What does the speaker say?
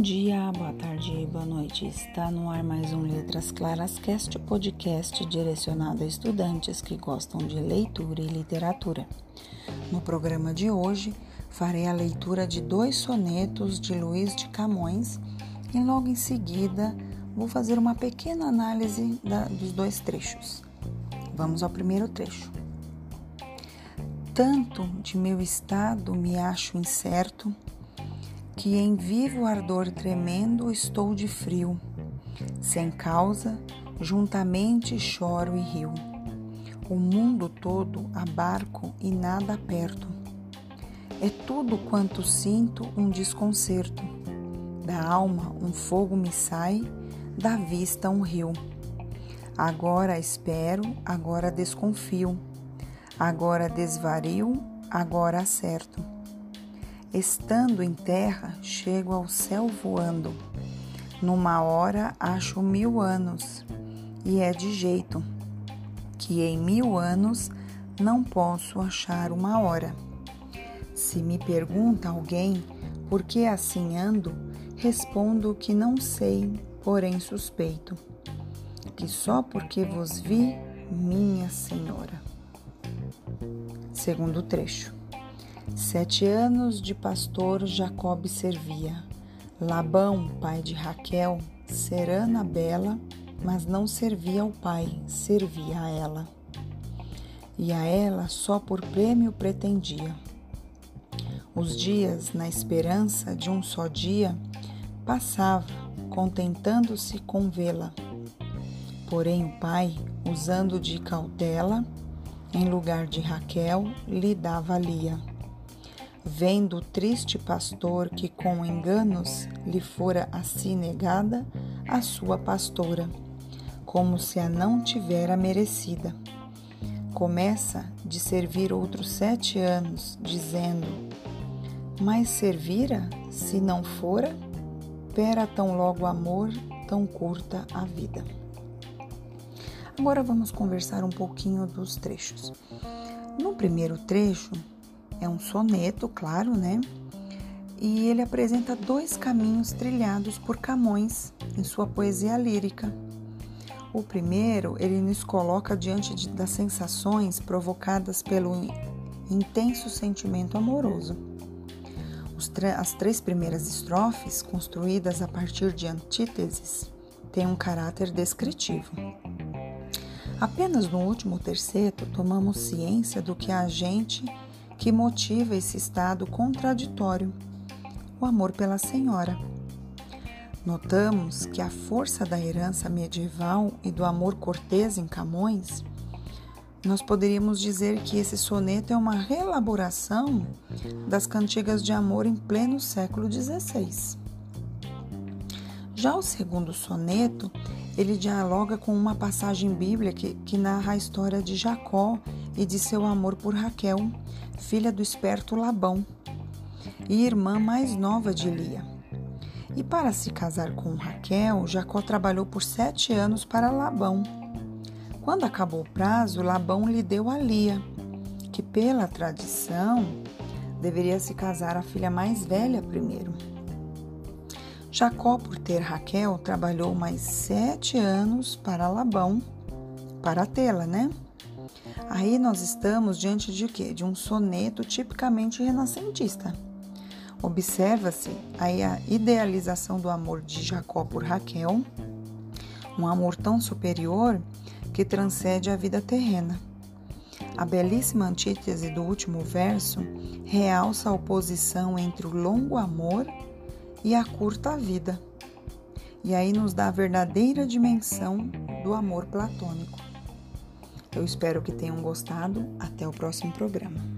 dia, boa tarde e boa noite. Está no ar mais um Letras Claras Cast, podcast direcionado a estudantes que gostam de leitura e literatura. No programa de hoje, farei a leitura de dois sonetos de Luiz de Camões e logo em seguida vou fazer uma pequena análise da, dos dois trechos. Vamos ao primeiro trecho. Tanto de meu estado me acho incerto que em vivo ardor tremendo estou de frio, sem causa, juntamente choro e rio. O mundo todo abarco e nada aperto. É tudo quanto sinto um desconcerto. Da alma um fogo me sai, da vista um rio. Agora espero, agora desconfio. Agora desvario, agora acerto Estando em terra, chego ao céu voando. Numa hora acho mil anos, e é de jeito que em mil anos não posso achar uma hora. Se me pergunta alguém por que assim ando, respondo que não sei, porém suspeito, que só porque vos vi, minha senhora. Segundo trecho. Sete anos de pastor Jacob servia. Labão, pai de Raquel, serana bela, mas não servia ao pai, servia a ela. E a ela só por prêmio pretendia. Os dias, na esperança de um só dia, passava, contentando-se com vê-la. Porém, o pai, usando de cautela, em lugar de Raquel, lhe dava Lia vendo o triste pastor que com enganos lhe fora assim negada a sua pastora, como se a não tivera merecida. Começa de servir outros sete anos, dizendo: Mas servira, se não fora? Pera tão logo amor, tão curta a vida. Agora vamos conversar um pouquinho dos trechos. No primeiro trecho, é um soneto, claro, né? E ele apresenta dois caminhos trilhados por Camões em sua poesia lírica. O primeiro, ele nos coloca diante de, das sensações provocadas pelo intenso sentimento amoroso. as três primeiras estrofes, construídas a partir de antíteses, têm um caráter descritivo. Apenas no último terceto tomamos ciência do que a gente que motiva esse estado contraditório, o amor pela senhora. Notamos que a força da herança medieval e do amor cortês em Camões, nós poderíamos dizer que esse soneto é uma reelaboração das cantigas de amor em pleno século XVI. Já o segundo soneto, ele dialoga com uma passagem bíblica que, que narra a história de Jacó e de seu amor por Raquel, filha do esperto Labão e irmã mais nova de Lia. E para se casar com Raquel, Jacó trabalhou por sete anos para Labão. Quando acabou o prazo, Labão lhe deu a Lia, que pela tradição deveria se casar a filha mais velha primeiro. Jacó, por ter Raquel, trabalhou mais sete anos para Labão, para tê-la, né? Aí nós estamos diante de quê? De um soneto tipicamente renascentista. Observa-se aí a idealização do amor de Jacó por Raquel, um amor tão superior que transcende a vida terrena. A belíssima antítese do último verso realça a oposição entre o longo amor e a curta vida. E aí nos dá a verdadeira dimensão do amor platônico. Eu espero que tenham gostado. Até o próximo programa.